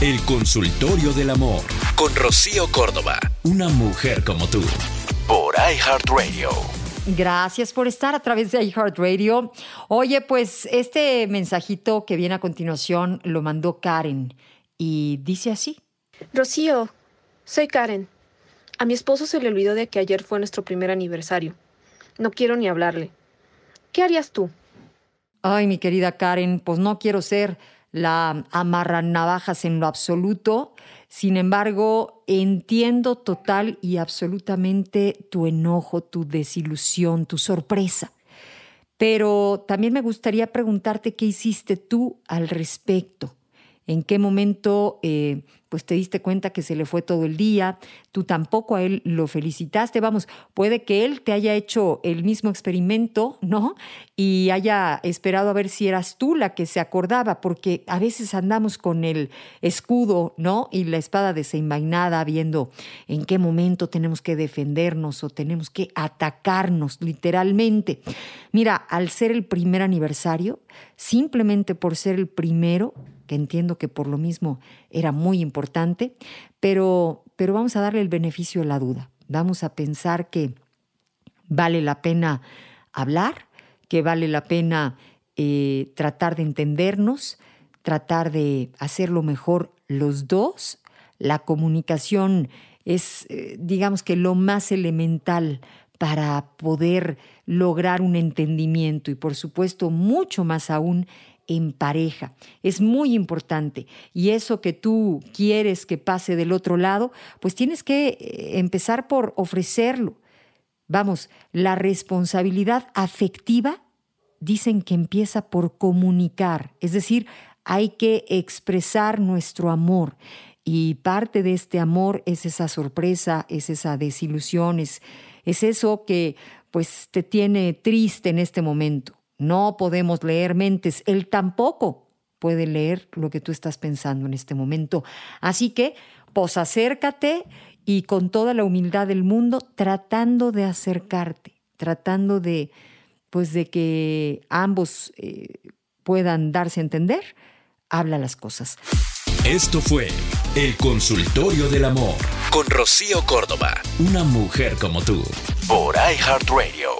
El consultorio del amor con Rocío Córdoba. Una mujer como tú. Por iHeartRadio. Gracias por estar a través de iHeartRadio. Oye, pues este mensajito que viene a continuación lo mandó Karen y dice así. Rocío, soy Karen. A mi esposo se le olvidó de que ayer fue nuestro primer aniversario. No quiero ni hablarle. ¿Qué harías tú? Ay, mi querida Karen, pues no quiero ser la amarra navajas en lo absoluto. Sin embargo, entiendo total y absolutamente tu enojo, tu desilusión, tu sorpresa. Pero también me gustaría preguntarte qué hiciste tú al respecto. ¿En qué momento eh, pues te diste cuenta que se le fue todo el día, tú tampoco a él lo felicitaste, vamos, puede que él te haya hecho el mismo experimento, ¿no? Y haya esperado a ver si eras tú la que se acordaba, porque a veces andamos con el escudo, ¿no? Y la espada desenvainada, viendo en qué momento tenemos que defendernos o tenemos que atacarnos, literalmente. Mira, al ser el primer aniversario, simplemente por ser el primero, que entiendo que por lo mismo era muy importante, pero, pero vamos a darle el beneficio de la duda. Vamos a pensar que vale la pena hablar, que vale la pena eh, tratar de entendernos, tratar de hacerlo mejor los dos. La comunicación es, eh, digamos que, lo más elemental para poder lograr un entendimiento y, por supuesto, mucho más aún en pareja. Es muy importante. Y eso que tú quieres que pase del otro lado, pues tienes que eh, empezar por ofrecerlo. Vamos, la responsabilidad afectiva dicen que empieza por comunicar, es decir, hay que expresar nuestro amor. Y parte de este amor es esa sorpresa, es esa desilusión, es, es eso que pues te tiene triste en este momento. No podemos leer mentes. Él tampoco puede leer lo que tú estás pensando en este momento. Así que, pues acércate y con toda la humildad del mundo, tratando de acercarte, tratando de, pues de que ambos eh, puedan darse a entender, habla las cosas. Esto fue El Consultorio del Amor. Con Rocío Córdoba, una mujer como tú, por iHeartRadio.